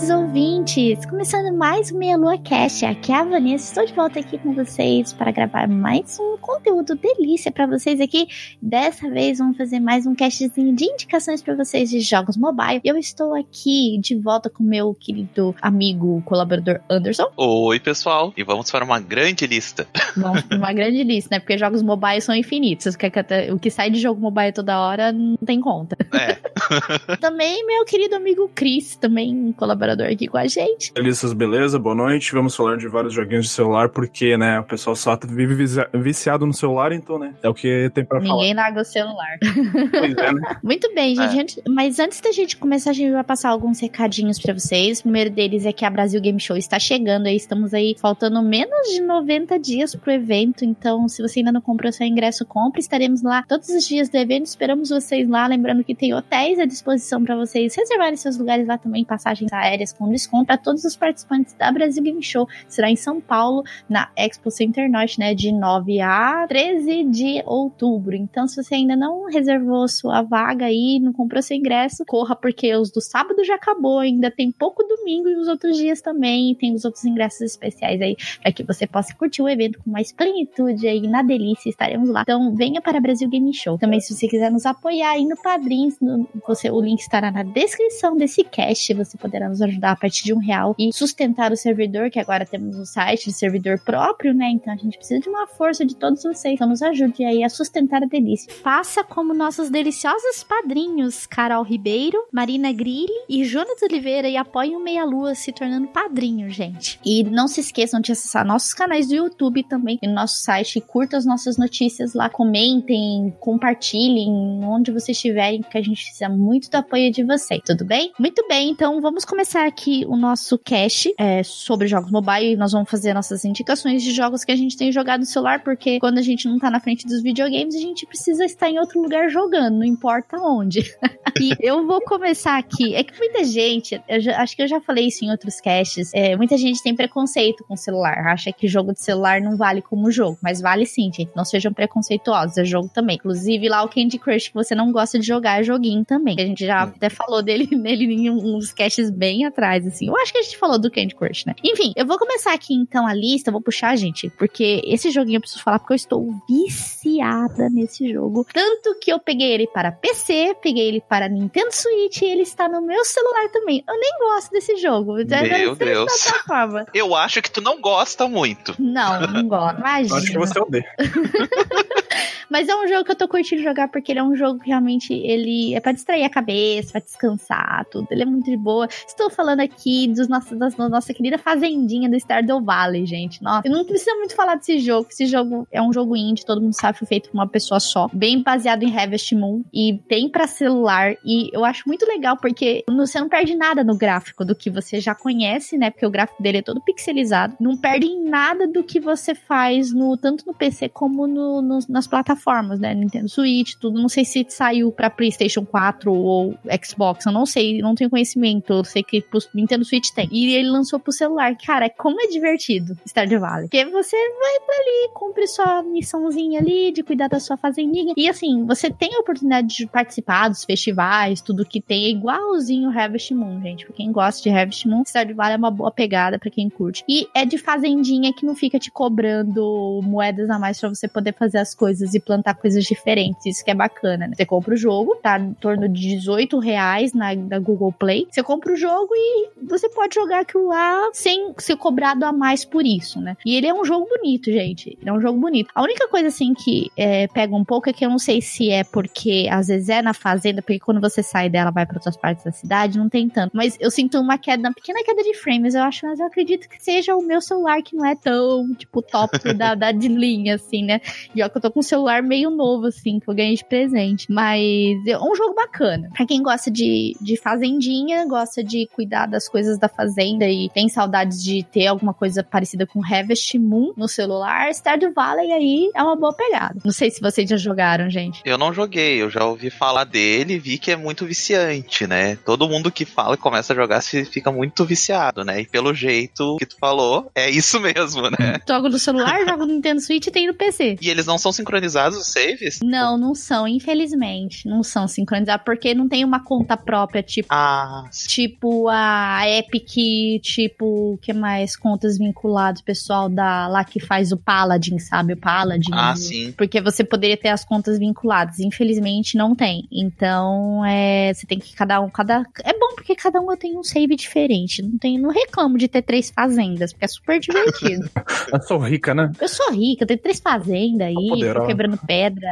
Queridos ouvintes! Começando mais um Meia Lua Cast. Aqui é a Vanessa, estou de volta aqui com vocês para gravar mais um conteúdo delícia para vocês aqui. Dessa vez vamos fazer mais um castzinho de indicações para vocês de jogos mobile. Eu estou aqui de volta com meu querido amigo, colaborador Anderson. Oi, pessoal! E vamos para uma grande lista. Vamos para uma grande lista, né? Porque jogos mobile são infinitos. O que sai de jogo mobile toda hora não tem conta. É. também meu querido amigo Chris, também um colaborador aqui com a gente. Delícias, beleza? Boa noite. Vamos falar de vários joguinhos de celular, porque, né, o pessoal só vive viciado no celular, então, né, é o que tem pra Ninguém falar. Ninguém larga o celular. Pois é, né? Muito bem, gente. É. Mas antes da gente começar, a gente vai passar alguns recadinhos pra vocês. O primeiro deles é que a Brasil Game Show está chegando aí, estamos aí faltando menos de 90 dias pro evento, então se você ainda não comprou seu ingresso, compre. Estaremos lá todos os dias do evento, esperamos vocês lá, lembrando que tem hotéis à disposição para vocês reservarem seus lugares lá também, passagens aéreas com desconto para todos os participantes da Brasil Game Show. Será em São Paulo, na Expo Center Norte, né, de 9 a 13 de outubro. Então, se você ainda não reservou sua vaga aí, não comprou seu ingresso, corra porque os do sábado já acabou, ainda tem pouco domingo e os outros dias também, tem os outros ingressos especiais aí para que você possa curtir o evento com mais plenitude aí na delícia, estaremos lá. Então, venha para Brasil Game Show. Também se você quiser nos apoiar aí no Padrinhos, no, você, o link estará na descrição desse cast, você poderá nos ajudar a partir de um real e sustentar o servidor, que agora temos um site de servidor próprio, né? Então a gente precisa de uma força de todos vocês. Então nos ajude aí a sustentar a delícia. Faça como nossos deliciosos padrinhos, Carol Ribeiro, Marina Grilli e Jonas Oliveira e apoiem o Meia Lua se tornando padrinho, gente. E não se esqueçam de acessar nossos canais do YouTube também e no nosso site e curta as nossas notícias lá, comentem, compartilhem onde vocês estiverem, porque a gente precisa muito do apoio de vocês, tudo bem? Muito bem, então vamos começar aqui o nosso cast é, sobre jogos mobile. Nós vamos fazer nossas indicações de jogos que a gente tem jogado no celular, porque quando a gente não tá na frente dos videogames, a gente precisa estar em outro lugar jogando, não importa onde. e eu vou começar aqui. É que muita gente, já, acho que eu já falei isso em outros casts, é, muita gente tem preconceito com o celular, acha que jogo de celular não vale como jogo, mas vale sim, gente. Não sejam preconceituosos, é jogo também. Inclusive lá o Candy Crush que você não gosta de jogar é joguinho também. A gente já até falou dele nele em uns casts bem atrás, assim. Eu acho que a gente falou do Candy Crush, né? Enfim, eu vou começar aqui então a lista, vou puxar, gente, porque esse joguinho eu preciso falar porque eu estou viciada nesse jogo. Tanto que eu peguei ele para PC, peguei ele para Nintendo Switch e ele está no meu celular também. Eu nem gosto desse jogo. Meu Deus. Eu acho que tu não gosta muito. Não, não gosto. Imagina. Acho que você odeia. Mas é um jogo que eu tô curtindo jogar porque ele é um jogo que realmente ele é para distrair a cabeça, para descansar, tudo. Ele é muito de boa. Estou falando aqui dos nossos, da nossa querida fazendinha do Stardew Valley, gente. Nossa, eu não preciso muito falar desse jogo. Esse jogo é um jogo indie, todo mundo sabe, foi feito por uma pessoa só, bem baseado em Harvest Moon e tem para celular. E eu acho muito legal porque você não perde nada no gráfico do que você já conhece, né? Porque o gráfico dele é todo pixelizado. Não perde nada do que você faz no tanto no PC como no, no, nas plataformas, né? Nintendo Switch, tudo. Não sei se saiu para PlayStation 4 ou Xbox, eu não sei, não tenho conhecimento. Eu sei que pro Nintendo Switch tem. E ele lançou pro celular. Cara, como é divertido Stardew Valley. Porque você vai pra ali, cumpre sua missãozinha ali de cuidar da sua fazendinha. E assim, você tem a oportunidade de participar dos festivais, tudo que tem. É igualzinho Harvest Moon, gente. Pra quem gosta de Harvest Moon, Stardew Valley é uma boa pegada pra quem curte. E é de fazendinha que não fica te cobrando moedas a mais pra você poder fazer as coisas e plantar coisas diferentes. Isso que é bacana, né? Você compra o jogo, tá em torno de 18 reais na, na Google Play. Você compra o jogo e você pode jogar aquilo lá sem ser cobrado a mais por isso, né? E ele é um jogo bonito, gente. Ele é um jogo bonito. A única coisa, assim, que é, pega um pouco é que eu não sei se é porque às vezes é na fazenda, porque quando você sai dela vai para outras partes da cidade, não tem tanto. Mas eu sinto uma queda, uma pequena queda de frames, eu acho, mas eu acredito que seja o meu celular que não é tão, tipo, top da, da de linha, assim, né? E ó, que eu tô com celular meio novo, assim, que eu ganhei de presente. Mas é um jogo bacana. Pra quem gosta de, de fazendinha, gosta de cuidar das coisas da fazenda e tem saudades de ter alguma coisa parecida com Harvest Moon no celular, Stardew Valley aí é uma boa pegada. Não sei se vocês já jogaram, gente. Eu não joguei, eu já ouvi falar dele e vi que é muito viciante, né? Todo mundo que fala e começa a jogar se fica muito viciado, né? E pelo jeito que tu falou, é isso mesmo, né? Jogo no celular, jogo no Nintendo Switch e tem no PC. E eles não são sincronizados os saves? Não, não são, infelizmente. Não são sincronizados, porque não tem uma conta própria, tipo. Ah. Tipo a Epic, tipo, que mais contas vinculadas, pessoal da lá que faz o Paladin, sabe? O Paladin. Ah, sim. Porque você poderia ter as contas vinculadas. Infelizmente não tem. Então, é, você tem que cada um, cada é bom porque cada um tem um save diferente. Não tem, não reclamo de ter três fazendas, porque é super divertido. eu sou rica, né? Eu sou rica, eu tenho três fazendas aí, quebrando pedra,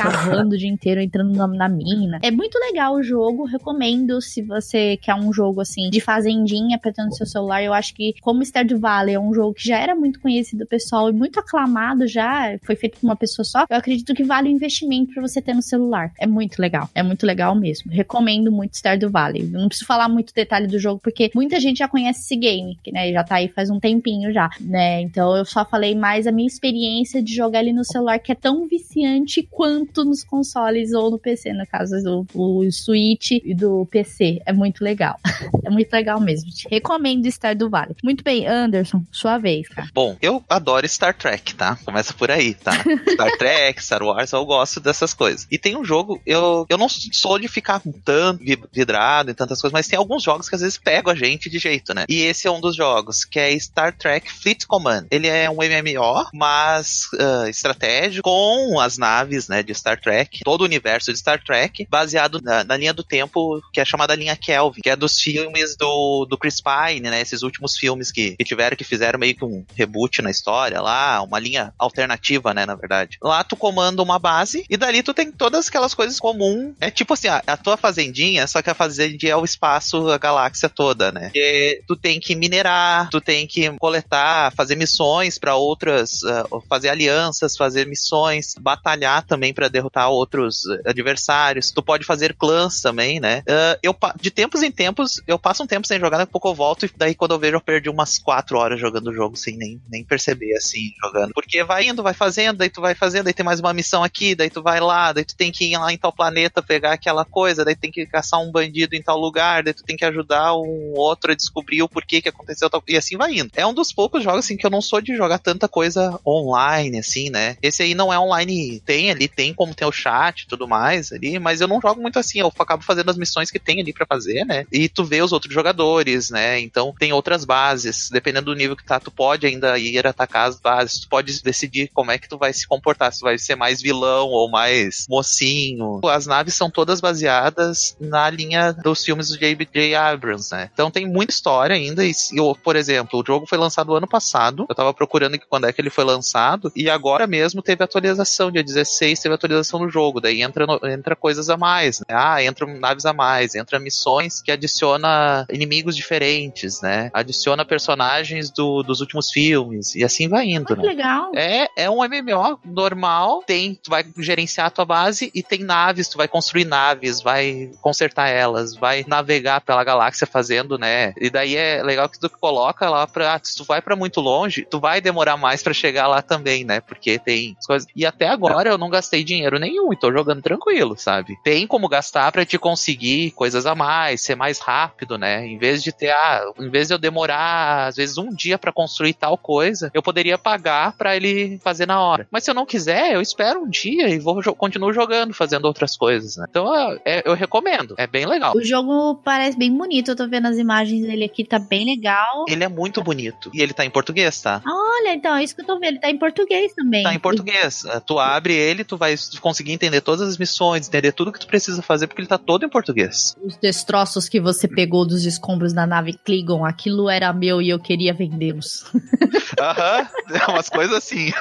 cavando o dia inteiro, entrando na, na mina. É muito legal o jogo, recomendo se você quer um jogo assim de fazendinha apertando seu celular. Eu acho que como Stardew Valley é um jogo que já era muito conhecido pessoal e muito aclamado já, foi feito por uma pessoa só. Eu acredito que vale o investimento para você ter no celular. É muito legal, é muito legal mesmo. Recomendo muito Stardew Valley. não preciso falar muito detalhe do jogo porque muita gente já conhece esse game, que né, já tá aí faz um tempinho já, né? Então eu só falei mais a minha experiência de jogar ele no celular que é tão viciante quanto nos consoles ou no PC, no caso do o Switch e do PC. É muito legal. é muito legal mesmo. Te recomendo Stardew Valley. Muito bem, Anderson, sua vez, cara. Bom, eu adoro Star Trek, tá? Começa por aí, tá? Star Trek, Star Wars, eu gosto dessas coisas. E tem um jogo, eu, eu não sou de ficar tanto vidrado em tantas coisas, mas tem alguns jogos que às vezes pegam a gente de jeito, né? E esse é um dos jogos, que é Star Trek Fleet Command. Ele é um MMO, mas uh, estratégico, com as naves, né, de Star Trek, todo o universo de Star Trek, baseado na, na linha do tempo que é chamada linha Kelvin, que é dos filmes do, do Chris Pine, né? Esses últimos filmes que, que tiveram, que fizeram meio que um reboot na história lá, uma linha alternativa, né, na verdade. Lá tu comanda uma base e dali tu tem todas aquelas coisas comuns. É tipo assim, a, a tua fazendinha, só que a fazendinha é o espaço, a galáxia toda, né? E tu tem que minerar, tu tem que coletar, fazer missões para outras, uh, fazer alianças, fazer missões, batalhar também para derrotar outros adversários. Tu pode fazer clãs também, né? Uh, eu de tempos em tempos eu passo um tempo sem jogar, daqui a pouco eu volto e daí quando eu vejo eu perdi umas 4 horas jogando o jogo sem nem, nem perceber assim, jogando. Porque vai indo, vai fazendo, daí tu vai fazendo, daí tem mais uma missão aqui, daí tu vai lá, daí tu tem que ir lá em tal planeta pegar aquela coisa, daí tem que caçar um bandido em tal lugar, daí tu tem que ajudar um outro a descobrir o porquê que aconteceu tal e assim vai indo. É um dos poucos jogos assim que eu não sou de jogar tanta coisa online assim, né? Esse aí não é online, tem ali, tem como ter o chat e tudo mais ali, mas eu não jogo muito assim, eu acabo fazendo as missões que tem ali para fazer, né? E tu vê os outros jogadores, né? Então tem outras bases, dependendo do nível que tá, tu pode ainda ir atacar as bases, tu pode decidir como é que tu vai se comportar, se vai ser mais vilão ou mais mocinho. As naves são todas baseadas na linha dos filmes do J.B.J. Abrams, né? Então tem muita história ainda. E, eu, por exemplo, o jogo foi lançado ano passado. Eu tava procurando quando é que ele foi lançado. E agora mesmo teve atualização. Dia 16 teve atualização no jogo. Daí entra, no, entra coisas a mais. Né? Ah, entram naves a mais. Entra missões que adiciona inimigos diferentes, né? Adiciona personagens do, dos últimos filmes. E assim vai indo, ah, né? legal. É, é um MMO normal. Tem, tu vai gerenciar a tua base e tem naves. Tu vai construir naves, vai consertar elas, vai navegar pela galáxia fazendo, né? E daí é legal que tu coloca lá pra. Se tu vai para muito longe, tu vai demorar mais para chegar lá também, né? Porque tem coisas. E até agora eu não gastei dinheiro nenhum e tô jogando tranquilo, sabe? Tem como gastar para te conseguir coisas a mais, ser mais rápido, né? Em vez de ter, ah, em vez de eu demorar, às vezes, um dia para construir tal coisa, eu poderia pagar para ele fazer na hora. Mas se eu não quiser, eu espero um dia e vou continuo jogando, fazendo outras coisas, né? Então é, eu recomendo. É bem legal. O jogo parece bem bonito, eu tô vendo as imagens dele aqui, tá bem legal. Ele é muito bonito. E ele tá em português, tá? Olha, então, é isso que eu tô vendo. Ele tá em português também. Tá em português. É, Tu abre ele, tu vai conseguir entender todas as missões, entender tudo que tu precisa fazer, porque ele tá todo em português. Os destroços que você pegou dos escombros da nave Klingon, aquilo era meu e eu queria vendê-los. Aham, é umas coisas assim.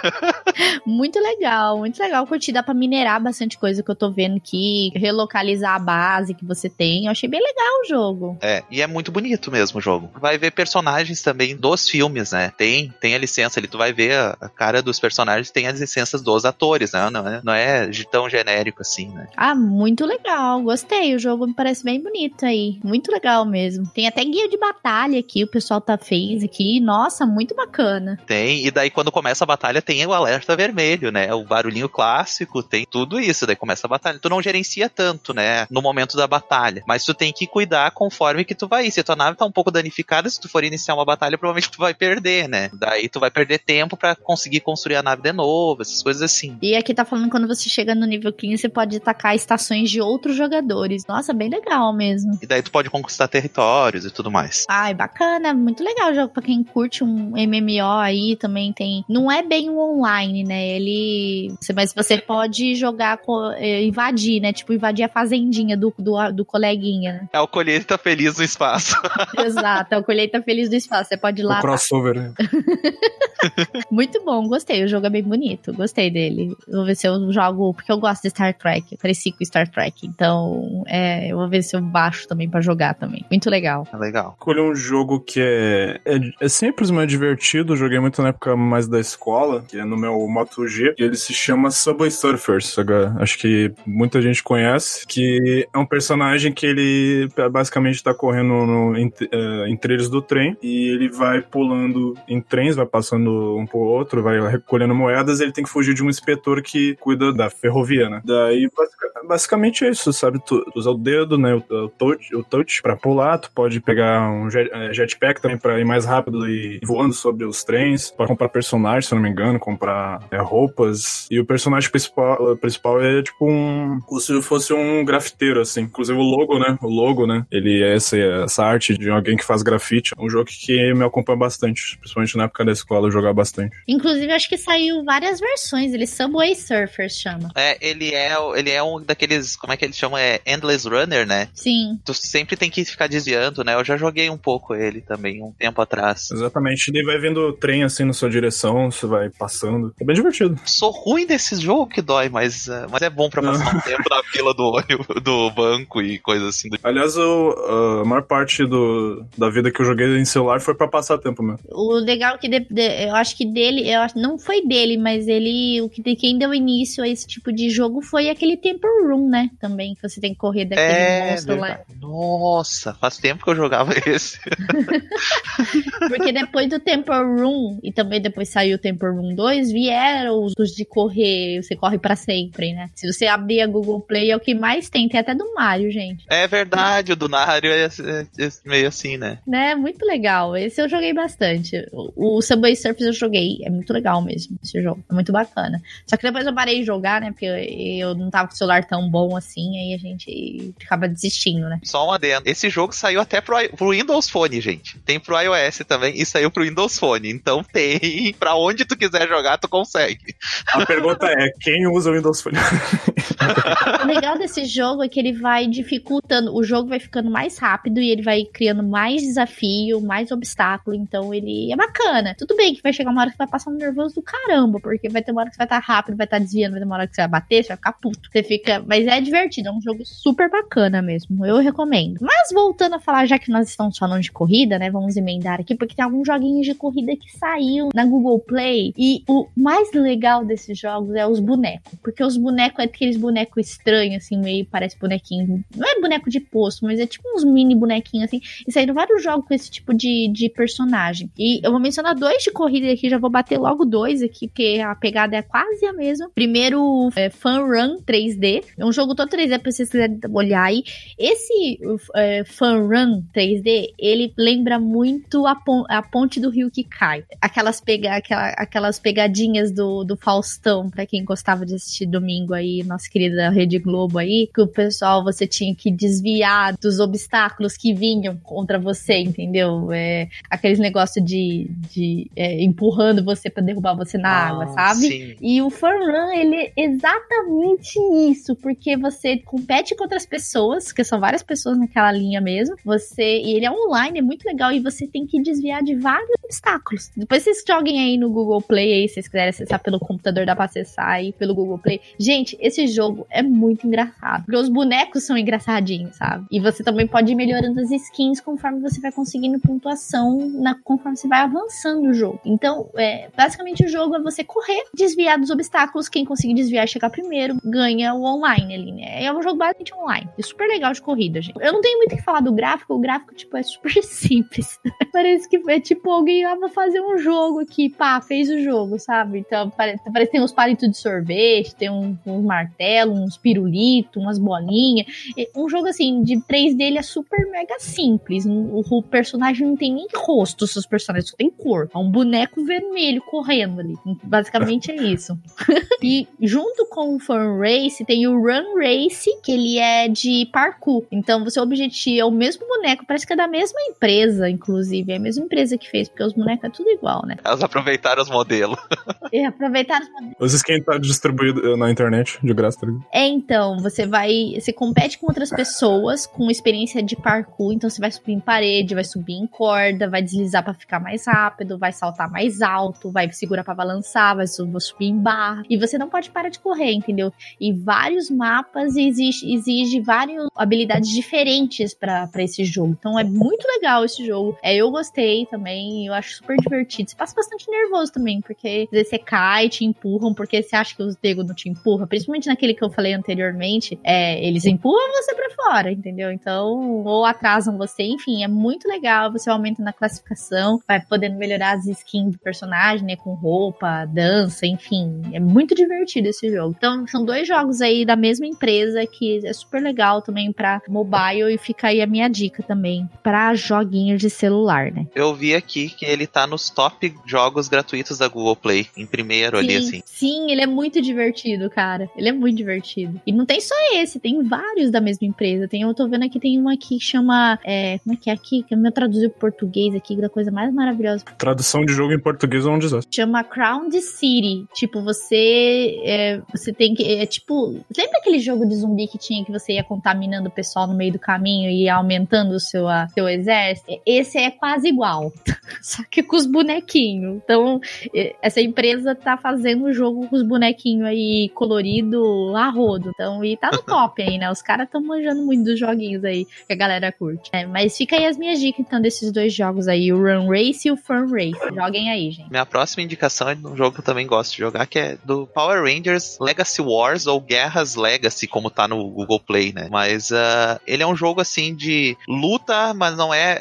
muito legal, muito legal. Curti, dá pra minerar bastante coisa que eu tô vendo aqui, relocalizar a base que você tem. Eu achei bem legal o jogo. É, e é muito bonito mesmo o jogo. Vai ver personagens também dos filmes, né? Tem, tem a licença ali, tu vai ver a, a cara dos personagens, tem as licenças dos atores, né? Não é, não é tão genérico assim, né? Ah, muito legal. Gostei. O jogo me parece bem bonito aí. Muito legal mesmo. Tem até guia de batalha aqui, o pessoal tá fez aqui. Nossa, muito bacana. Tem, e daí quando começa a batalha tem o alerta vermelho, né? O barulhinho clássico, tem tudo isso. Daí começa a batalha. Tu não gerencia tanto, né? No momento da batalha. Mas tu tem que cuidar conforme que tu vai ir. Se tua nave tá um pouco danificada, se tu for iniciar uma batalha, provavelmente tu vai perder, né? Daí tu vai perder tempo para conseguir construir a nave de novo, essas coisas assim. E aqui tá falando quando você chega no nível 15, você pode atacar estações de outros jogadores. Nossa, bem legal mesmo. E daí tu pode conquistar territórios e tudo mais. Ai, bacana, muito legal o jogo pra quem curte um MMO aí, também tem. Não é bem o online, né? Ele. Mas você pode jogar, é, invadir, né? Tipo, invadir a fazendinha do, do, do coleguinha, né? É o colheita feliz no espaço. Exato, é o colheita feliz do espaço. Você pode ir lá. O crossover, né? Muito bom, gostei. O jogo é bem bonito, gostei dele. Vou ver se eu jogo, porque eu gosto de Star Trek, eu cresci com Star Trek, então é, eu vou ver se eu baixo também para jogar também. Muito legal. É legal. Escolhi um jogo que é, é, é simples, mas divertido. Joguei muito na época mais da escola, que é no meu Moto G, e ele se chama Subway Surfers. Acho que muita gente conhece, que é um personagem que ele basicamente tá correndo no, em, uh, em trilhos do trem e ele vai pulando em trens, vai passando um pro outro, vai recolhendo moedas, ele tem que fugir de um inspetor que cuida da ferrovia, né? Daí, basicamente é isso, sabe? Tu usa o dedo, né? O, o touch, o touch pra pular, tu pode pegar um jet, é, jetpack também pra ir mais rápido e voando sobre os trens, pode comprar personagens, se eu não me engano, comprar é, roupas. E o personagem principal, principal é tipo um. como se fosse um grafiteiro, assim. Inclusive o logo, né? O logo, né? Ele é essa, essa arte de alguém que faz grafite. É um jogo que me acompanha bastante, principalmente na época da escola, eu jogava bastante. Inclusive, acho que saiu várias versões. Ele Subway Surfers chama. É, ele é, ele é um daqueles, como é que eles chamam? É Endless Runner, né? Sim. Tu sempre tem que ficar desviando, né? Eu já joguei um pouco ele também, um tempo atrás. Exatamente. Ele vai vendo trem assim na sua direção, você vai passando. É bem divertido. Sou ruim desse jogo que dói, mas, uh, mas é bom pra passar um tempo na fila do ônibus, do banco e coisa assim. Do... Aliás, o, a maior parte do, da vida que eu joguei em celular foi pra passar tempo mesmo. O legal é que de, de, eu acho que dele, eu acho, não foi dele, mas ele, o que quem deu início a esse tipo de jogo foi aquele Temple Room, né? Também, que você tem que correr daquele é, monstro lá. Nossa, faz tempo que eu jogava esse. Porque depois do Temple Room, e também depois saiu o Temple Room 2, vieram os de correr, você corre para sempre, né? Se você abrir a Google Play, é o que mais tem, tem até do Mario, gente. É verdade, o do Mario é, é, é meio assim, né? Né, muito legal. Esse eu joguei bastante. O, o Subway Surfers eu joguei, é muito legal mesmo esse jogo, é muito bacana. Só que depois eu parei de jogar, né, porque eu, eu não tava com o celular tão bom assim, aí a gente acaba desistindo, né? Só um adendo. Esse jogo saiu até pro, pro Windows Phone, gente. Tem pro iOS também e saiu pro Windows Phone. Então tem. Pra onde tu quiser jogar, tu consegue. A pergunta é: quem usa o Windows Phone? o legal desse jogo é que ele vai dificultando. O jogo vai ficando mais rápido e ele vai criando mais desafio, mais obstáculo. Então ele é bacana. Tudo bem que vai chegar uma hora que vai passar um nervoso do caramba, porque vai ter uma hora que você vai estar rápido, vai estar desviando, vai ter uma hora que você vai bater, você vai ficar puto. Você fica. Mas é divertido, é um jogo super bacana mesmo. Eu recomendo. Mas voltando a falar, já que nós estamos falando de corrida, né? Vamos emendar aqui, porque tem alguns joguinhos de corrida que saiu na Google Play. E o mais legal desses jogos é os bonecos. Porque os bonecos é aqueles bonecos estranhos, assim, meio parece bonequinho. Não é boneco de posto, mas é tipo uns mini bonequinhos, assim. E saíram vários jogos com esse tipo de, de personagem. E eu vou mencionar dois de corrida aqui, já vou bater logo dois aqui, porque a pegada é quase a mesma. Primeiro, é Fun Run 3D. É um jogo todo 3D pra vocês quiserem olhar aí. Esse é, Fun Run 3D, ele lembra muito a pon a ponte do rio que cai. Aquelas, pega aquela, aquelas pegadinhas do, do Faustão, pra quem gostava de assistir domingo aí, nossa querida Rede Globo aí, que o pessoal você tinha que desviar dos obstáculos que vinham contra você, entendeu? É, aqueles negócios de, de é, empurrando você para derrubar você na ah, água, sabe? E o Fun Run, ele é exatamente isso, porque você compete com outras pessoas, que são várias pessoas naquela linha mesmo. Você e ele é online, é muito legal e você tem que desviar de vários obstáculos. Depois vocês joguem aí no Google Play, aí, se vocês quiserem acessar pelo computador, dá pra acessar aí pelo Google Play. Gente, esse jogo é muito engraçado. Porque os bonecos são engraçadinhos, sabe? E você também pode ir melhorando as skins conforme você vai conseguindo pontuação na, conforme você vai avançando o jogo. Então, é, basicamente o jogo é você correr, desviar dos obstáculos. Quem conseguir desviar e chegar primeiro ganha o online ali, né? É um jogo basicamente online. É super legal de corrida, gente. Eu não tenho muito o que falar do gráfico, o gráfico, tipo, é super simples. parece que é tipo alguém, ah, vou fazer um jogo aqui, pá, fez o jogo, sabe? Então, parece, parece que tem uns palitos de sorvete, tem um, uns martelos, uns pirulitos, umas bolinhas. Um jogo assim, de 3D ele é super mega simples. O, o personagem não tem nem rosto, seus personagens só tem cor. É um boneco vermelho correndo ali. Basicamente é isso. e junto com o Fun Race, tem o Run Race, que ele é de parkour. Então, você objetivo é o mesmo boneco, parece que é da mesma empresa, inclusive. É a mesma empresa que fez, porque os bonecos é tudo igual, né? Elas aproveitaram os modelos. é, aproveitaram os modelos. Os skins tá distribuído na internet, de graça, tá? É, então, você vai. Você compete com outras pessoas com experiência de parkour, então você vai subir em parede, vai subir em corda, vai deslizar para ficar mais rápido, vai saltar mais alto, vai segurar para balançar, vai subir em barra. E você não pode parar de correr, entendeu? E vários mapas exige, exige várias habilidades diferentes para esse jogo. Então é muito legal esse jogo. É, eu gostei também, eu acho super divertido. Você passa bastante nervoso também, porque às vezes você cai, te empurram, porque você acha que os Dego não te empurram, principalmente naquele que eu falei anteriormente, é, eles empurram você para fora, entendeu? Então, ou atrasam você, enfim, é muito legal. Você aumenta na classificação, vai podendo melhorar as skins do personagem, né? Com roupa, dança, enfim. É muito divertido esse jogo. Então, são dois jogos aí da mesma empresa que é super legal também para mobile e fica aí a minha dica também para joguinhos de celular, né? Eu vi aqui que ele tá nos top jogos gratuitos da Google Play, em primeiro sim, ali, assim. Sim, ele é muito divertido, cara. Ele é muito divertido. E não tem só esse, tem vários da mesma empresa. Tem, eu tô vendo aqui, tem um aqui que chama. É, como é que é aqui? Que eu me traduziu pro português aqui, da coisa mais maravilhosa. Tradução de jogo em português é um desastre. Chama Crown City. Tipo, você. É, você tem que. É tipo. Lembra aquele jogo de zumbi que tinha que você ia contaminando o pessoal no meio do caminho e ia aumentando o seu, a, seu exército? Esse é quase igual. Só que com os bonequinhos. Então, essa empresa tá fazendo o jogo com os bonequinhos aí colorido a rodo. Então, e tá no top aí, né? Os caras estão manjando muito dos joguinhos aí que a galera curte. É, mas fica aí as minhas dicas, então, desses dois jogos aí, o Run Race e o Fun Race. Joguem aí, gente. Minha próxima indicação é de um jogo que eu também gosto de jogar, que é do Power Rangers Legacy Wars ou Guerras Legacy, como tá no Google Play, né? Mas uh, ele é um jogo assim de luta, mas não é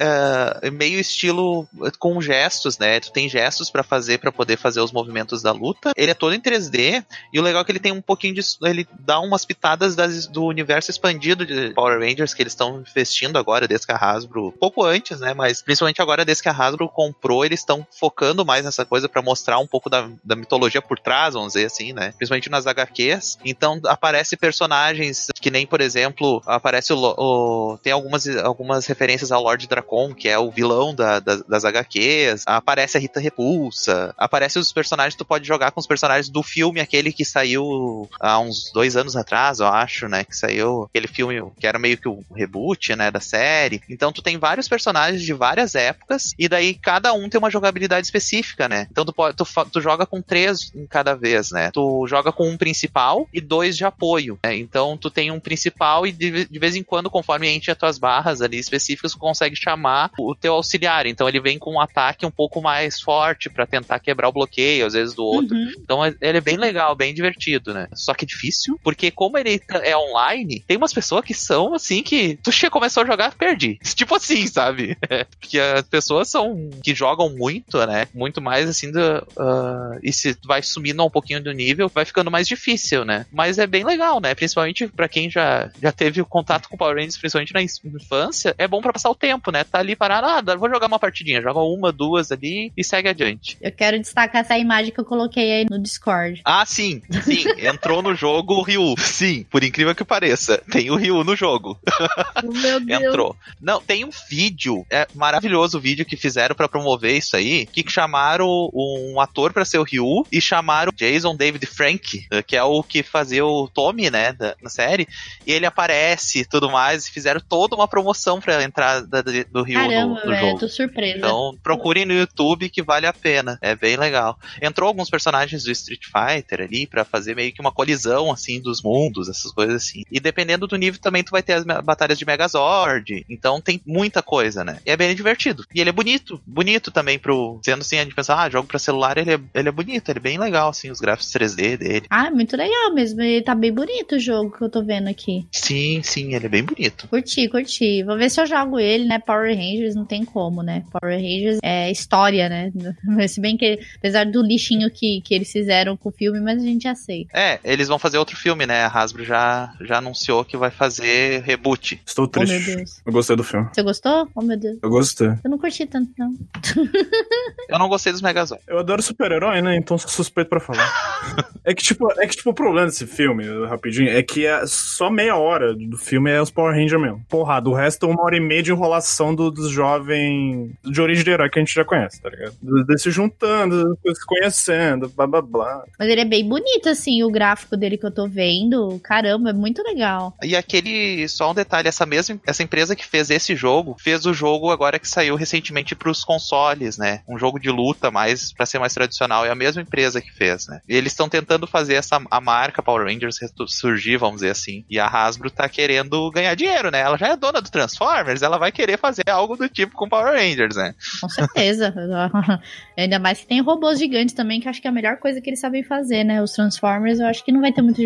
uh, meio estilo com gestos, né? Tu tem gestos para fazer para poder fazer os movimentos da luta. Ele é todo em 3D e o legal é que ele tem um pouquinho de ele dá umas pitadas das, do universo expandido de Power Rangers que eles estão investindo agora desde que a Hasbro, pouco antes, né? Mas principalmente agora desde que a Hasbro comprou, eles estão focando mais nessa coisa para mostrar um pouco da, da mitologia por trás, vamos dizer assim, né? Principalmente nas HQs. Então aparece personagens que nem, por exemplo, aparece o, o tem algumas, algumas referências ao Lord Dracon, que é o vilão da, da, das HQs. Aparece a Rita Repulsa. Aparece os personagens, tu pode jogar com os personagens do filme, aquele que saiu há uns dois anos atrás, eu acho, né? Que saiu aquele filme que era meio que o reboot, né? Da série. Então tu tem vários personagens de várias épocas e daí cada um tem uma jogabilidade específica, né? Então tu, pode, tu, tu joga com três em cada vez, né? Tu joga com um principal e dois de apoio. Né? Então tu tem um principal e de, de vez em quando, conforme enche as tuas barras ali específicas, consegue chamar o teu auxiliar. Então ele vem com um ataque um pouco mais forte para tentar quebrar o bloqueio, às vezes do outro. Uhum. Então é, ele é bem legal, bem divertido, né? Só que difícil, porque como ele tá, é online, tem umas pessoas que são assim que tu começou a jogar, perdi. Tipo assim, sabe? É, porque as pessoas são que jogam muito, né? Muito mais assim do, uh, e se vai sumindo um pouquinho do nível, vai ficando mais difícil, né? Mas é bem legal, né? Principalmente para quem quem já, já teve o contato com Power Rangers, principalmente na infância, é bom para passar o tempo, né? Tá ali parado, ah, vou jogar uma partidinha, joga uma, duas ali e segue adiante. Eu quero destacar essa imagem que eu coloquei aí no Discord. Ah, sim, sim, entrou no jogo o Ryu. Sim, por incrível que pareça, tem o Ryu no jogo. Meu Deus. Entrou. Não, tem um vídeo, é maravilhoso o vídeo que fizeram para promover isso aí, que chamaram um ator para ser o Ryu e chamaram Jason David Frank, que é o que fazia o Tommy, né, da, na série, e ele aparece e tudo mais, e fizeram toda uma promoção pra entrada do Ryu Caramba, no, no velho, jogo. tô surpresa. Então, procurem no YouTube que vale a pena. É bem legal. Entrou alguns personagens do Street Fighter ali pra fazer meio que uma colisão, assim, dos mundos, essas coisas assim. E dependendo do nível também tu vai ter as batalhas de Megazord. Então tem muita coisa, né? E é bem divertido. E ele é bonito. Bonito também pro... Sendo assim, a gente pensa, ah, jogo pra celular, ele é, ele é bonito. Ele é bem legal, assim, os gráficos 3D dele. Ah, muito legal mesmo. Ele tá bem bonito o jogo que eu tô vendo aqui. Sim, sim, ele é bem bonito. Curti, curti. Vou ver se eu jogo ele, né? Power Rangers não tem como, né? Power Rangers é história, né? Se bem que, apesar do lixinho que, que eles fizeram com o filme, mas a gente aceita. É, eles vão fazer outro filme, né? A Hasbro já, já anunciou que vai fazer reboot. Estou Oh, meu triste. Deus. Eu gostei do filme. Você gostou? Oh, meu Deus. Eu gostei. Eu não curti tanto, não. Eu não gostei dos Megazord. Eu adoro super-herói, né? Então sou suspeito pra falar. é que, tipo, é que, tipo, o problema desse filme, rapidinho, é que é só meia hora do filme é os Power Rangers mesmo. Porrada, o resto é uma hora e meia de enrolação do- dos jovens de origem de herói que a gente já conhece, tá ligado? Eles se juntando, se conhecendo, blá blá blá. Mas ele é bem bonito, assim, o gráfico dele que eu tô vendo. Caramba, é muito legal. E aquele, só um detalhe, essa mesma, essa empresa que fez esse jogo, fez o jogo agora que saiu recentemente pros consoles, né? Um jogo de luta mais, pra ser mais tradicional, é a mesma empresa que fez, né? E eles estão tentando fazer essa, a marca Power Rangers retu- surgir, vamos dizer assim. E a Hasbro tá querendo ganhar dinheiro, né? Ela já é dona do Transformers, ela vai querer fazer algo do tipo com Power Rangers, né? Com certeza. Ainda mais que tem robôs gigantes também, que acho que é a melhor coisa que eles sabem fazer, né? Os Transformers, eu acho que não vai ter muita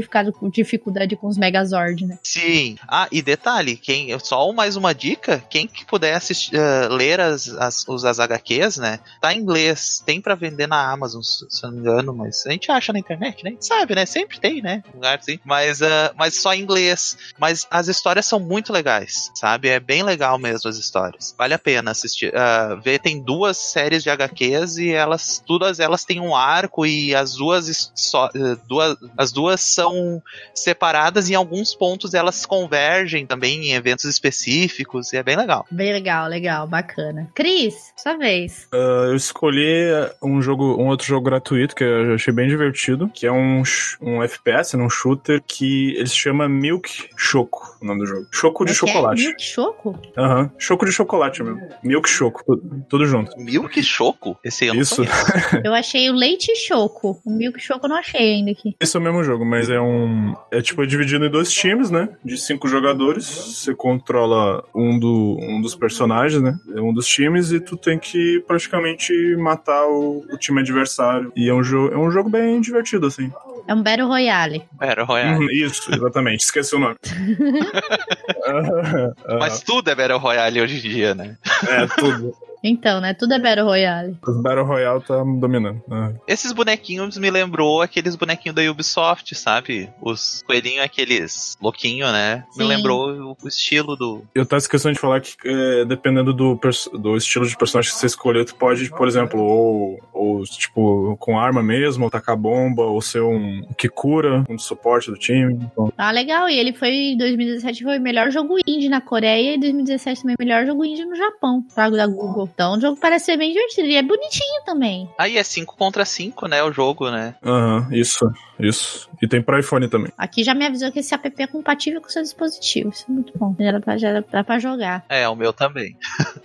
dificuldade, com os Megazord, né? Sim. Ah, e detalhe, quem, só mais uma dica, quem que puder assistir, eh, ler as, as, os as HQs, né? Tá em inglês, tem pra vender na Amazon, se não me engano, mas a gente acha na internet, né? A gente sabe, né? Sempre tem, né? Lugar assim. Mas, ah, mas só em inglês. Mas as histórias são muito legais, sabe? É bem legal mesmo as histórias. Vale a pena assistir. ah, ver, tem duas séries de HQs e elas, todas elas têm um arco e as duas, só, eh, duas as duas são separadas e em alguns pontos elas convergem também em eventos específicos e é bem legal. Bem legal, legal, bacana. Cris, sua vez. Ah, eu escolhi um jogo, um outro jogo gratuito que eu achei bem divertido, que é um, um FPS, né, um shooter que ele se chama Milk Choco, o nome do jogo. Choco de é é? chocolate. Milk Choco? Aham, Choco de chocolate mesmo. Milk Choco, tudo, tudo junto. Milk Choco? Esse eu não Isso. Eu achei o Leite Choco. O Milk Choco eu não achei ainda aqui. Esse é o mesmo jogo, mas é um. É tipo é dividido em dois times, né? De cinco jogadores. Você controla um, do, um dos personagens, né? É um dos times, e tu tem que praticamente matar o, o time adversário. E é um, jo é um jogo bem divertido, assim. É um Battle Royale. Battle Royale. Uhum, isso, exatamente. Esqueci o nome. Mas tudo é Battle Royale hoje em dia, né? é, tudo. Então, né? Tudo é Battle Royale. Os Battle Royale tá dominando. Ah. Esses bonequinhos me lembrou aqueles bonequinhos da Ubisoft, sabe? Os coelhinhos, aqueles louquinhos, né? Me Sim. lembrou o, estilo do. Eu tava esquecendo de falar que é, dependendo do, do estilo de personagem que você escolher, tu pode, por exemplo, ou, ou tipo, com arma mesmo, ou tacar bomba, ou ser um que cura, um suporte do time. Então, Ah, legal. E ele foi, em 2017, foi o melhor jogo indie na Coreia e 2017 também o melhor jogo indie no Japão, tá? Da Google. Então o jogo parece ser bem divertido. E é bonitinho também. Aí é 5 contra 5, né? O jogo, né? Aham, isso, isso. E tem pra iPhone também. Aqui já me avisou que esse app é compatível com seu dispositivo. Isso é muito bom. Já dá pra, já dá pra jogar. É, o meu também.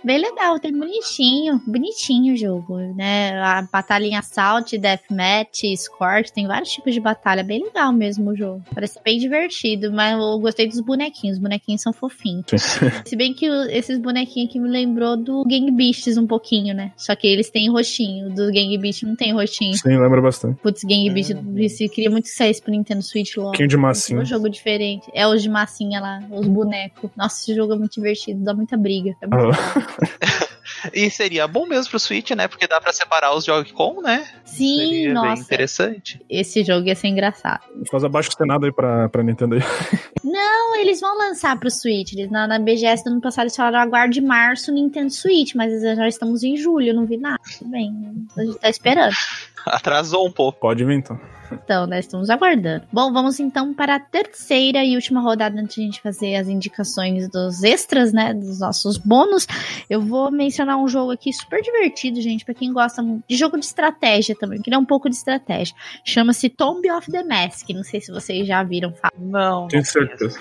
Bem legal, tem bonitinho. Bonitinho o jogo, né? A batalha em assault, deathmatch, escort, tem vários tipos de batalha. Bem legal mesmo o jogo. Parece bem divertido, mas eu gostei dos bonequinhos. Os bonequinhos são fofinhos. Se bem que esses bonequinhos aqui me lembrou do Gang Beasts um pouquinho, né? Só que eles têm rostinho. Do Gang Beasts não tem rostinho. Sim, lembra bastante. Putz, Gang Beasts, eu queria muito que saísse pro Nintendo Switch logo. Pouquinho de massinha. Um jogo diferente. É os de massinha lá, os bonecos. Nossa, esse jogo é muito divertido, dá muita briga. É muito Ah. E seria bom mesmo pro Switch, né? Porque dá pra separar os Joy-Con, né? Sim, seria nossa. bem interessante. Esse jogo ia ser engraçado. Faz abaixo do Senado aí pra, pra Nintendo aí. Não, eles vão lançar pro Switch. Eles, na, na BGS do ano passado eles falaram aguarde março Nintendo Switch, mas já estamos em julho, não vi nada. Tudo bem, a gente tá esperando. Atrasou um pouco. Pode vir então. Então, né, estamos aguardando. Bom, vamos então para a terceira e última rodada antes de a gente fazer as indicações dos extras, né, dos nossos bônus. Eu vou mencionar um jogo aqui super divertido, gente, para quem gosta de jogo de estratégia também, que é um pouco de estratégia. Chama-se Tomb of the Mask. Não sei se vocês já viram falar. Não. Tenho certeza.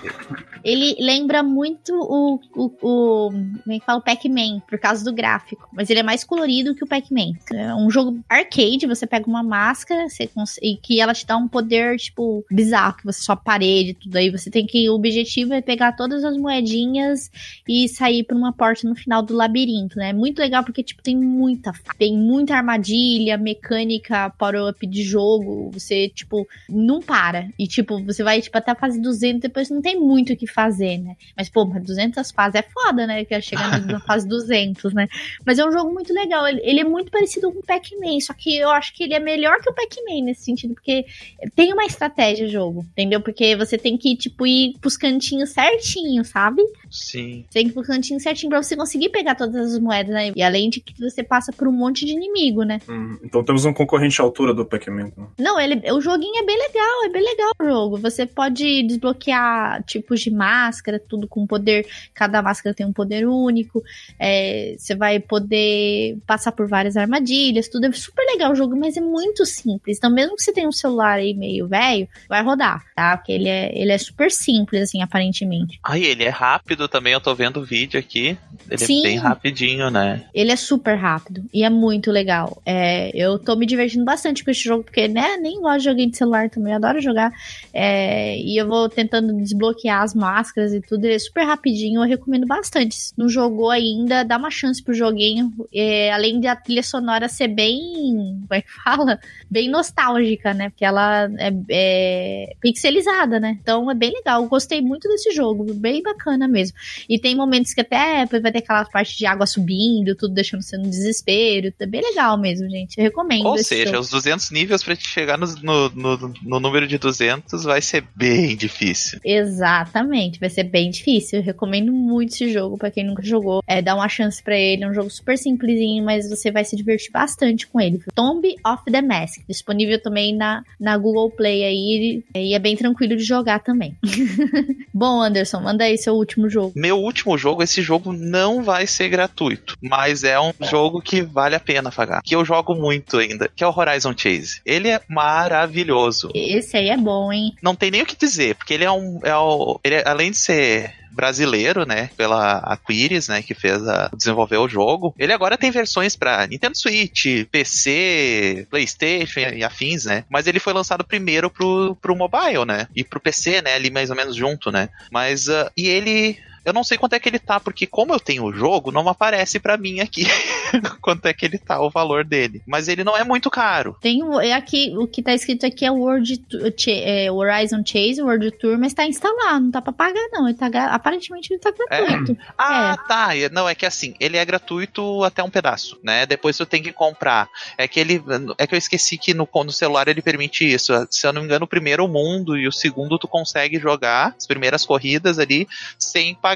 Ele lembra muito o, o, o como é que fala, o Pac-Man, por causa do gráfico. Mas ele é mais colorido que o Pac-Man. É um jogo arcade, você pega uma máscara você cons- e que ela te dá um poder, tipo, bizarro, que você só parede, tudo aí. Você tem que. O objetivo é pegar todas as moedinhas e sair por uma porta no final do labirinto, né? É muito legal porque, tipo, tem muita. Tem muita armadilha, mecânica, power-up de jogo. Você, tipo, não para. E, tipo, você vai, tipo, até a fase 200, depois não tem muito o que fazer, né? Mas, pô, mas 200 fases é foda, né? Que é chegando na fase 200, né? Mas é um jogo muito legal. Ele, ele é muito parecido com o Pac-Man, só que eu acho que ele é melhor que o Pac-Man nesse sentido, porque tem uma estratégia o jogo, entendeu? Porque você tem que, tipo, ir pros cantinhos certinho, sabe? Sim. Você tem que ir pros cantinhos certinho pra você conseguir pegar todas as moedas, né? E além de que você passa por um monte de inimigo, né? Hum, então temos um concorrente à altura do Pac-Man. então. Não, ele, o joguinho é bem legal, é bem legal o jogo. Você pode desbloquear tipos de máscara, tudo com poder. Cada máscara tem um poder único. é, você vai poder passar por várias armadilhas, tudo é super legal o jogo, mas é muito simples. Então, mesmo que você tenha um celular aí meio velho, vai rodar, tá? Porque ele é, ele é super simples, assim, aparentemente. Ai, ele é rápido também, eu tô vendo o vídeo aqui. Ele Sim. é bem rapidinho, né? Ele é super rápido e é muito legal. É, eu tô me divertindo bastante com esse jogo, porque né, nem gosto de joguinho de celular também, eu adoro jogar. É, e eu vou tentando desbloquear as máscaras e tudo. Ele é super rapidinho, eu recomendo bastante. Se não jogou ainda, dá uma chance pro joguinho. É, além da trilha sonora ser bem. Como é que fala? Bem nostálgica, né? Porque ela é, é pixelizada, né? Então é bem legal. Eu gostei muito desse jogo, bem bacana mesmo. E tem momentos que até vai ter aquela parte de água subindo, tudo deixando você no desespero. É bem legal mesmo, gente. Eu recomendo. Ou seja, jogo. os 200 níveis pra te chegar no, no, no, no número de 200 vai ser bem difícil. Exatamente, vai ser bem difícil. Eu recomendo muito esse jogo pra quem nunca jogou. É, dá uma chance pra ele. É um jogo super simplesinho, mas você vai se divertir bastante com ele. Tomb of the Mask, disponível também na, na Google Play aí. E é bem tranquilo de jogar também. Bom, Anderson, manda aí seu último jogo. Meu último jogo, esse jogo não vai ser gratuito, mas é um jogo que vale a pena pagar. Que eu jogo muito ainda, que é o Horizon Chase. Ele é maravilhoso. Esse aí é bom, hein? Não tem nem o que dizer, porque ele é um. É o, ele é- além de ser brasileiro, né, pela Aquiris, né, que fez a, desenvolveu o jogo. Ele agora tem versões para Nintendo Switch, PC, PlayStation e, afins, né? Mas ele foi lançado primeiro pro, pro mobile, né? E pro PC, né, ali mais ou menos junto, né? Mas uh, e ele eu não sei quanto é que ele tá, porque como eu tenho o jogo, não aparece pra mim aqui quanto é que ele tá, o valor dele. Mas ele não é muito caro. Tem o, é aqui, o que tá escrito aqui é World é, Horizon Chase, World Tour, mas tá instalado, não tá pra pagar, não. Ele tá, aparentemente ele tá gratuito. Ah, tá. E- Não, é que assim, ele é gratuito até um pedaço, né? Depois tu tem que comprar. É que ele. É que eu esqueci que no, no celular ele permite isso. Se eu não me engano, o primeiro é mundo e o segundo tu consegue jogar as primeiras corridas ali sem pagar.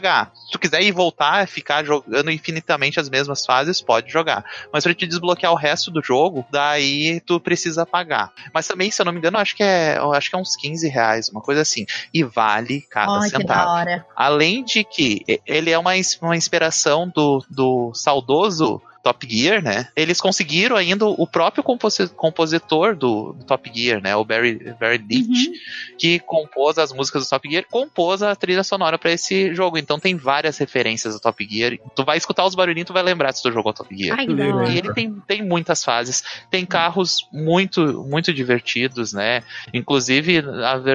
Se tu quiser ir voltar, ficar jogando infinitamente as mesmas fases, pode jogar. Mas pra te desbloquear o resto do jogo, daí tu precisa pagar. Mas também, se eu não me engano, acho que é, acho que é uns 15 reais, uma coisa assim. E vale cada que centavo. da hora. Além de que ele é uma, uma inspiração do, do saudoso Top Gear, né? Eles conseguiram ainda o próprio composi- compositor do, do Top Gear, né? O Barry, Barry Leach, Uhum. que compôs as músicas do Top Gear, compôs a trilha sonora pra esse jogo. Então tem várias referências do Top Gear. Tu vai escutar os barulhinhos, tu vai lembrar se tu jogou Top Gear. Ai. E ele tem, tem muitas fases, tem carros muito muito divertidos, né? Inclusive,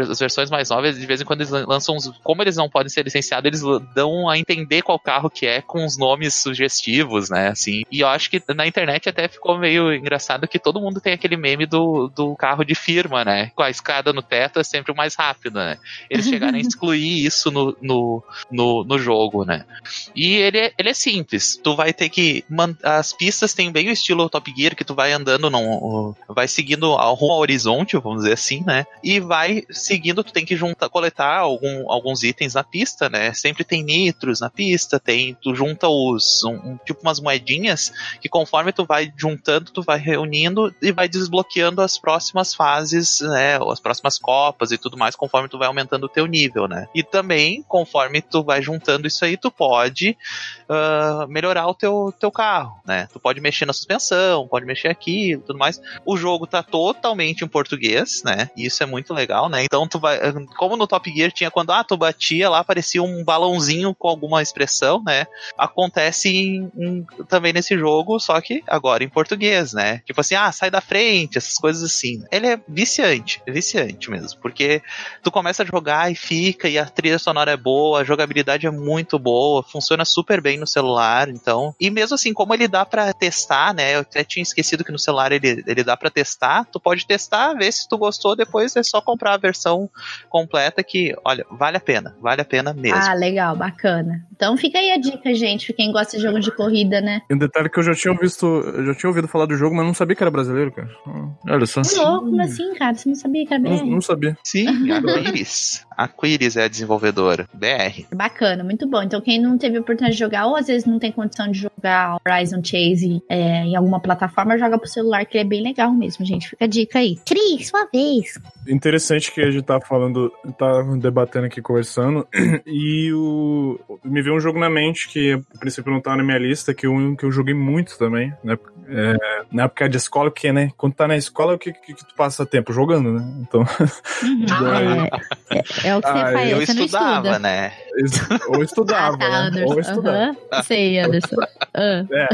as versões mais novas, de vez em quando eles lan- lançam uns. Como eles não podem ser licenciados, eles dão a entender qual carro que é com os nomes sugestivos, né? Assim. E E eu acho que na internet até ficou meio engraçado que todo mundo tem aquele meme do, do carro de firma, né? Com a escada no teto é sempre o mais rápido, né? Eles chegaram a excluir isso no, no, no, no jogo, né? E ele é, ele é simples. Tu vai ter que. As pistas têm bem o estilo Top Gear, que tu vai andando, no, vai seguindo ao rumo ao horizonte, vamos dizer assim, né? E vai seguindo, tu tem que juntar, coletar algum, alguns itens na pista, né? Sempre tem nitros na pista, tem. Tu junta os. Um, tipo umas moedinhas que conforme tu vai juntando, tu vai reunindo e vai desbloqueando as próximas fases, né? As próximas copas e tudo mais, conforme tu vai aumentando o teu nível, né? E também, conforme tu vai juntando isso aí, tu pode uh, melhorar o teu, teu carro, né? Tu pode mexer na suspensão, pode mexer aqui tudo mais. O jogo tá totalmente em português, né? E isso é muito legal, né? Então tu vai. Como no Top Gear tinha quando ah, tu batia lá, aparecia um balãozinho com alguma expressão, né? Acontece em, em, também nesse jogo, só que agora em português, né? Tipo assim, ah, sai da frente, essas coisas assim. Ele é viciante, é viciante mesmo, porque tu começa a jogar e fica, e a trilha sonora é boa, a jogabilidade é muito boa, funciona super bem no celular, então. E mesmo assim, como ele dá para testar, né? Eu até tinha esquecido que no celular ele, ele dá para testar, tu pode testar, ver se tu gostou, depois é só comprar a versão completa que, olha, vale a pena, vale a pena mesmo. Ah, legal, bacana. Então fica aí a dica, gente, pra quem gosta de jogo de corrida, né? E um detalhe que eu já tinha visto, eu já tinha ouvido falar do jogo, mas não sabia que era brasileiro, cara. Olha só. Que louco, como assim, cara? Você não sabia que era BR? Não, não sabia. Sim, a Quiris. A Quiris é a desenvolvedora, BR. Bacana, muito bom. Então quem não teve oportunidade de jogar, ou às vezes não tem condição de jogar Horizon Chase é, em alguma plataforma, joga pro celular, que é bem legal mesmo, gente. Fica a dica aí. Cris, sua vez. Interessante que a gente tá falando, tá debatendo aqui, conversando, e o me veio um jogo na mente que a princípio não tá na minha lista, que um que eu joguei muito também, né? É, na época de escola, porque, né? Quando tá na escola, o que, que, que tu passa tempo? Jogando, né? Então. Uhum. é, é, é, o que você ah, faz. Eu você estudava, estuda. né? Ou estudava. ah, tá, né? Ou estudava. Uhum. Sei, Anderson. Uh. É,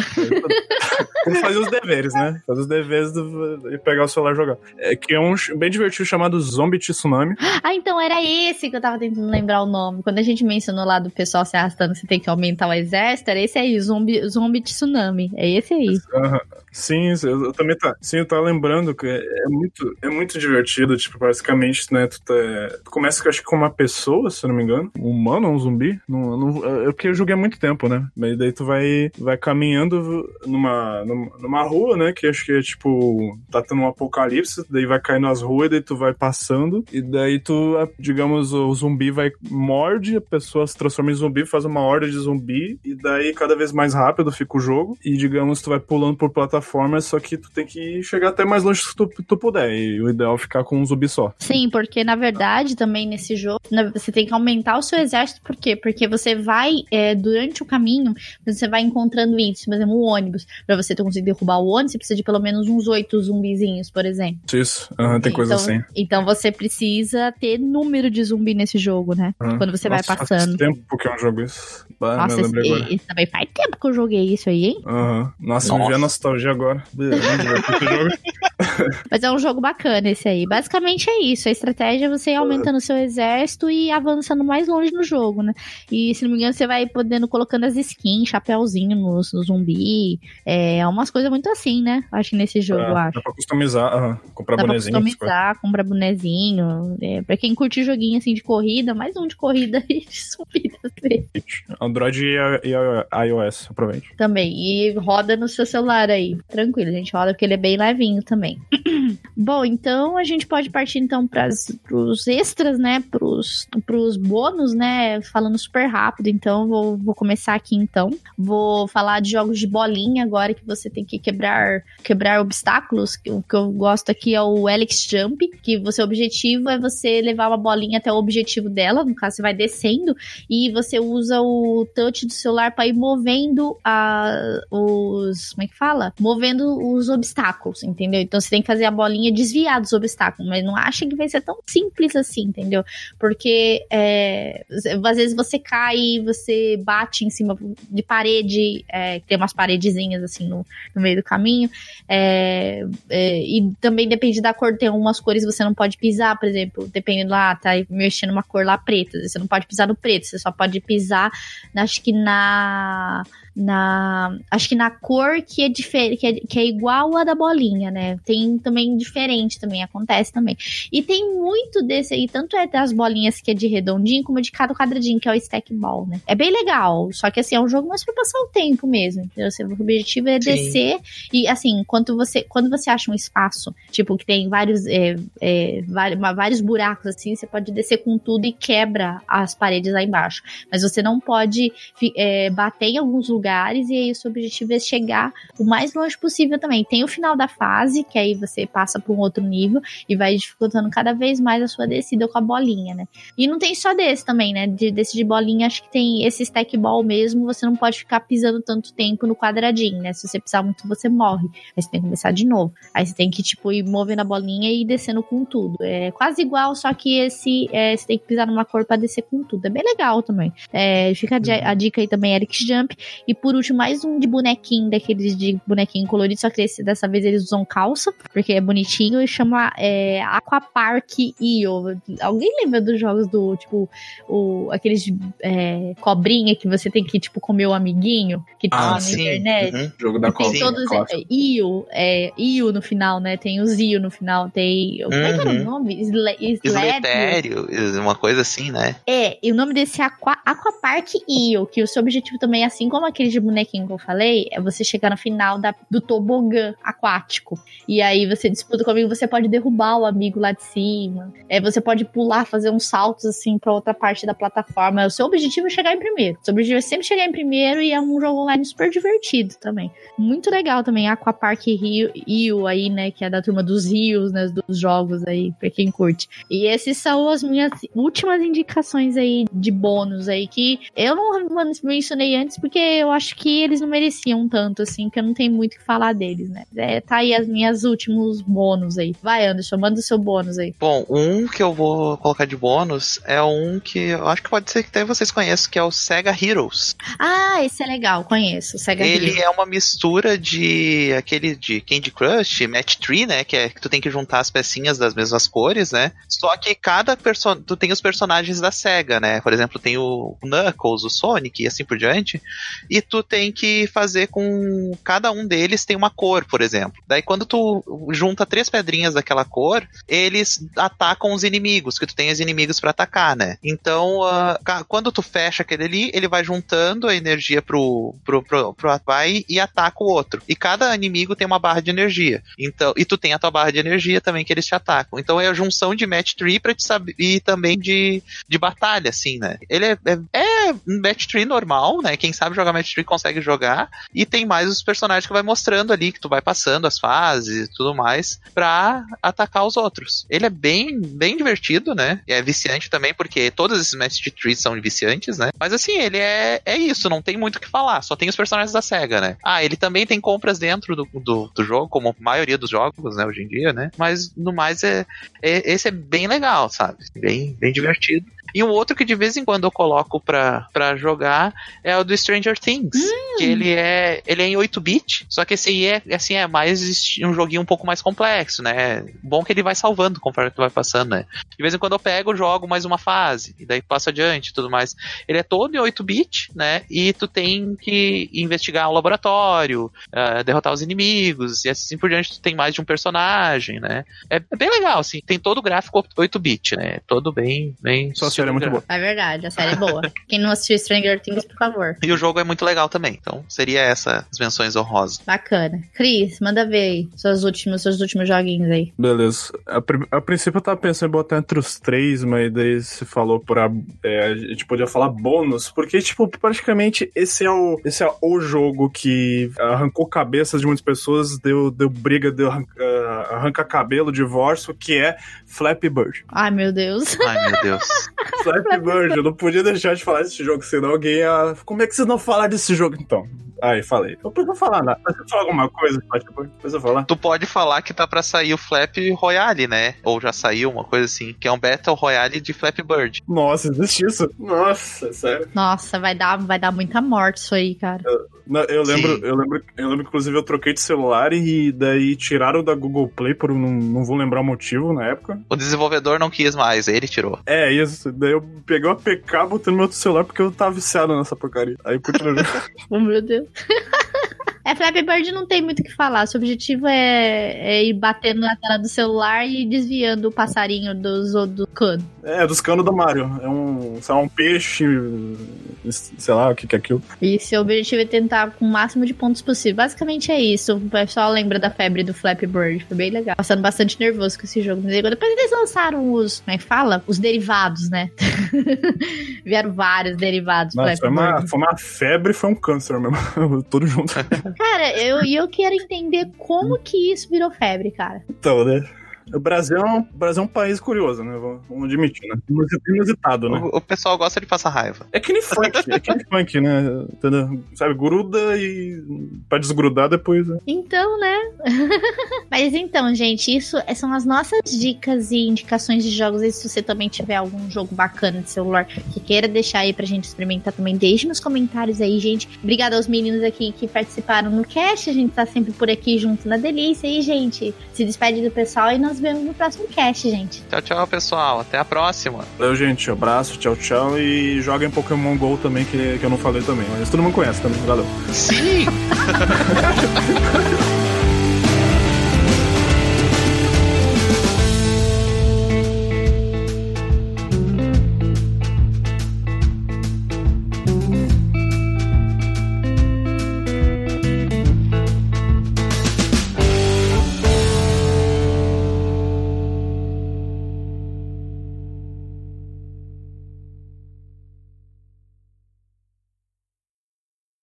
fazer os deveres, né? Fazer os deveres do, e pegar o celular e jogar. É, que é um bem divertido chamado Zombie Tsunami. Ah, então era esse que eu tava tentando lembrar o nome. Quando a gente mencionou lá do pessoal se arrastando, você tem que aumentar o exército, era esse aí, Zombie, zombie Tsunami. É esse aí. Uhum. Sim, eu, eu, também tá. Sim, eu tava lembrando que é, é, muito, é muito divertido, tipo, basicamente, né? Tu, tá, tu começa, acho que com uma pessoa, se eu não me engano, um humano, um zumbi. Não, não, é porque eu joguei há muito tempo, né? Mas daí tu vai, vai caminhando numa, numa, numa rua, né? Que acho que é tipo, tá tendo um apocalipse, daí vai caindo as ruas, daí tu vai passando, e daí tu, digamos, o zumbi vai morde, a pessoa se transforma em zumbi, faz uma horda de zumbi, e daí cada vez mais rápido fica o jogo, e digamos, tu vai pulando por plataforma plataforma, só que tu tem que chegar até mais longe que tu, tu puder. E o ideal é ficar com um zumbi só. Sim, porque na verdade também nesse jogo você tem que aumentar o seu exército. Por quê? Porque você vai, é, durante o caminho, você vai encontrando isso. Por exemplo, o ônibus. Pra você conseguir derrubar o ônibus, você precisa de pelo menos uns oito zumbizinhos, por exemplo. Isso, uhum, tem coisa então, assim. Então você precisa ter número de zumbi nesse jogo, né? Uhum. Quando você Nossa, vai passando. Faz tempo que eu não jogo isso. Bah, Nossa, esse, esse, também faz tempo que eu joguei isso aí, hein? Uhum. Nossa, Nossa. me a nostalgia agora. Mas é um jogo bacana esse aí. Basicamente é isso. A estratégia é você ir aumentando o seu exército e avançando mais longe no jogo, né? E se não me engano, você vai podendo colocando as skins, chapéuzinho no, no zumbi. É umas coisas muito assim, né? Acho que nesse jogo, é, eu acho. Dá pra customizar, uh, comprar dá bonezinho. Pra customizar, comprar bonezinho. É, pra quem curte joguinho assim de corrida, mais um de corrida e de zumbi. Android e, e iOS, aproveite. Também. E roda no seu celular aí. Tranquilo, a gente roda porque ele é bem levinho também. Bom, então a gente pode partir então para os extras, né? Pros, pros bônus, né? Falando super rápido, então vou, vou começar aqui então. Vou falar de jogos de bolinha agora que você tem que quebrar quebrar obstáculos. O que eu gosto aqui é o Alex Jump, que você objetivo é você levar uma bolinha até o objetivo dela, no caso você vai descendo e você usa o touch do celular para ir movendo a, os, como é que fala? Movendo os obstáculos, entendeu? Então você tem que fazer a bolinha desviar dos obstáculos, mas não acha que vai ser tão simples assim, entendeu? Porque é, às vezes você cai, você bate em cima de parede, é, tem umas paredezinhas assim no, no meio do caminho, é, é, e também depende da cor, tem algumas cores que você não pode pisar, por exemplo, dependendo lá, tá mexendo uma cor lá preta, você não pode pisar no preto, você só pode pisar, acho que na na. Acho que na cor que é diferente, que, é, que é igual a da bolinha, né? Tem também diferente também, acontece também. E tem muito desse aí, tanto é das bolinhas que é de redondinho, como de cada quadradinho, que é o stack ball, né? É bem legal. Só que assim, é um jogo mais pra passar o tempo mesmo. Entendeu? O objetivo é Sim. descer. E assim, quando você, quando você acha um espaço, tipo, que tem vários, é, é, vários buracos assim, você pode descer com tudo e quebra as paredes lá embaixo. Mas você não pode é, bater em alguns lugares, e aí o seu objetivo é chegar o mais longe possível também. Tem o final da fase, que aí você passa para um outro nível e vai dificultando cada vez mais a sua descida com a bolinha, né? E não tem só desse também, né? De, desse de bolinha, acho que tem esse stack ball mesmo, você não pode ficar pisando tanto tempo no quadradinho, né? Se você pisar muito, você morre. Aí você tem que começar de novo. Aí você tem que, tipo, ir movendo a bolinha e descendo com tudo. É quase igual, só que esse é, você tem que pisar numa cor para descer com tudo. É bem legal também. É, fica a, a, dica aí também, Eric Jump. E por último, mais um de bonequinho, daqueles de bonequinho colorido, só que esse, dessa vez eles usam calça, porque é bonitinho, e chama é, Aquapark Io. Alguém lembra dos jogos do, tipo, o, aqueles de é, cobrinha que você tem que, tipo, comer o amiguinho, que ah, na sim. internet? Uhum. Jogo da tem todos, é, Io, é, Io no final, né? Tem os Io no final, tem... Uhum. Como é que era o uhum. nome? Sletério, uma coisa assim, né? É, e o nome desse é Aqua, Aquapark Io, que o seu objetivo também, assim como aquele de bonequinho que eu falei, é você chegar no final da, do tobogã aquático. E aí você disputa comigo, você pode derrubar o amigo lá de cima. É, você pode pular, fazer uns saltos assim para outra parte da plataforma. O seu objetivo é chegar em primeiro. O seu objetivo é sempre chegar em primeiro e é um jogo online super divertido também. Muito legal também, Aquapark Rio, Rio aí, né, que é da turma dos rios, né, dos jogos aí, pra quem curte. E esses são as minhas últimas indicações aí de bônus aí, que eu não mencionei antes porque eu acho que eles não mereciam tanto, assim, que eu não tenho muito o que falar deles, né. É, tá aí as minhas últimos bônus aí. Vai, Anderson, manda o seu bônus aí. Bom, um que eu vou colocar de bônus é um que eu acho que pode ser que até vocês conheçam, que é o Sega Heroes. Ah, esse é legal, conheço, o Sega Ele Heroes. é uma mistura de aquele de Candy Crush, Match Tree, né, que é que tu tem que juntar as pecinhas das mesmas cores, né? Só que cada person... tu tem os personagens da Sega, né? Por exemplo, tem o Knuckles, o Sonic e assim por diante, e tu tem que fazer com cada um deles tem uma cor, por exemplo. Daí quando tu junta três pedrinhas daquela cor, eles atacam os inimigos, que tu tem os inimigos para atacar, né? Então, uh, quando tu fecha aquele ali, ele vai juntando a energia pro, pro, pro, pro vai e ataca o outro. E cada inimigo tem uma barra de energia. Então, e tu tem a tua barra de energia também que eles te atacam. Então é a junção de match tree pra te saber e também de, de batalha, assim, né? Ele é, é, é match tree normal, né? Quem sabe jogar match tree consegue jogar. E tem mais os personagens que vai mostrando ali, que tu vai passando as fases e tudo mais, pra atacar os outros. Ele é bem, bem divertido, né? E é viciante também, porque todos esses match trees são viciantes, né? Mas assim, ele é, é isso, não tem muito o que falar. Só tem os personagens da SEGA, né? Ah, ele também tem compras dentro do, do, do jogo, como a maioria dos jogos, né, hoje em dia, né? Mas no mais é, é esse é bem legal, sabe? Bem, bem divertido. E um outro que de vez em quando eu coloco pra, pra jogar é o do Stranger Things. Hum. Que ele é, ele é em 8-bit, só que esse aí é, assim, é mais um joguinho um pouco mais complexo, né? Bom que ele vai salvando conforme tu vai passando, né? De vez em quando eu pego, jogo mais uma fase, e daí passo adiante e tudo mais. Ele é todo em 8-bit, né? E tu tem que investigar o um laboratório, uh, derrotar os inimigos, e assim por diante tu tem mais de um personagem, né? É, é bem legal, assim, tem todo o gráfico 8-bit, né? Todo bem, bem Só série é muito boa. É verdade, a série é boa. Quem não assistiu Stranger Things, por favor. E o jogo é muito legal também. Então, seria essa as menções honrosas. Bacana. Cris, manda ver aí seus últimos, seus últimos joguinhos aí. Beleza. A, a princípio eu tava pensando em botar entre os três, mas daí você falou pra. É, a gente podia falar bônus, porque, tipo, praticamente esse é o, esse é o jogo que arrancou cabeças de muitas pessoas, deu, deu briga, deu arranca, arranca cabelo, divórcio, que é Flappy Bird. Ai, meu Deus. Ai, meu Deus. Bird, eu não podia deixar de falar desse jogo, senão alguém ia. Como é que vocês não falaram desse jogo então? Aí, falei. Eu posso falar nada. Você falar alguma coisa, depois eu falar. Tu pode falar que tá pra sair o Flap Royale, né? Ou já saiu, uma coisa assim, que é um Battle Royale de Flap Bird. Nossa, existe isso? Nossa, sério. Nossa, vai dar, vai dar muita morte isso aí, cara. Eu Não, eu lembro, eu lembro, eu lembro inclusive eu troquei de celular e daí tiraram da Google Play por não, não vou lembrar o motivo na época. O desenvolvedor não quis mais, ele tirou. É, isso. Daí eu peguei o APK, botei no meu outro celular porque eu tava viciado nessa porcaria. Aí continuou. oh, meu Deus. É, Flappy Bird não tem muito o que falar. Seu objetivo é, é, ir batendo na tela do celular e desviando o passarinho dos, do cano. É, dos canos do Mario. É um, sei lá, um peixe, sei lá o que, que é aquilo. E seu objetivo é tentar com o máximo de pontos possível. Basicamente é isso. O pessoal lembra da febre do Flappy Bird. Foi bem legal. Passando bastante nervoso com esse jogo. Depois eles lançaram os, como é que fala? Os derivados, né? Vieram vários derivados. Nossa, foi uma, foi uma febre foi um câncer mesmo. Tudo junto. Cara, eu, eu quero entender como que isso virou febre, cara. Então, né? O Brasil, é um, o Brasil é um país curioso, né? Vamos admitir, né? Inusitado, né? O, o, pessoal gosta de passar raiva. É que nem funk, é que nem funk, né? Entendeu? Sabe, gruda e pra desgrudar depois, né? Então, né? Mas então, gente, isso são as nossas dicas e indicações de jogos. E se você também tiver algum jogo bacana de celular que queira deixar aí pra gente experimentar também, deixe nos comentários aí, gente. Obrigada aos meninos aqui que participaram no cast. A gente tá sempre por aqui junto na delícia. E, gente, se despede do pessoal e nós nos vemos no próximo cast, gente. Tchau, tchau, pessoal. Até a próxima. Valeu, gente. Abraço, tchau, tchau. E joguem Pokémon GO também, que, que eu não falei também. Mas todo mundo conhece também. Valeu. Sim!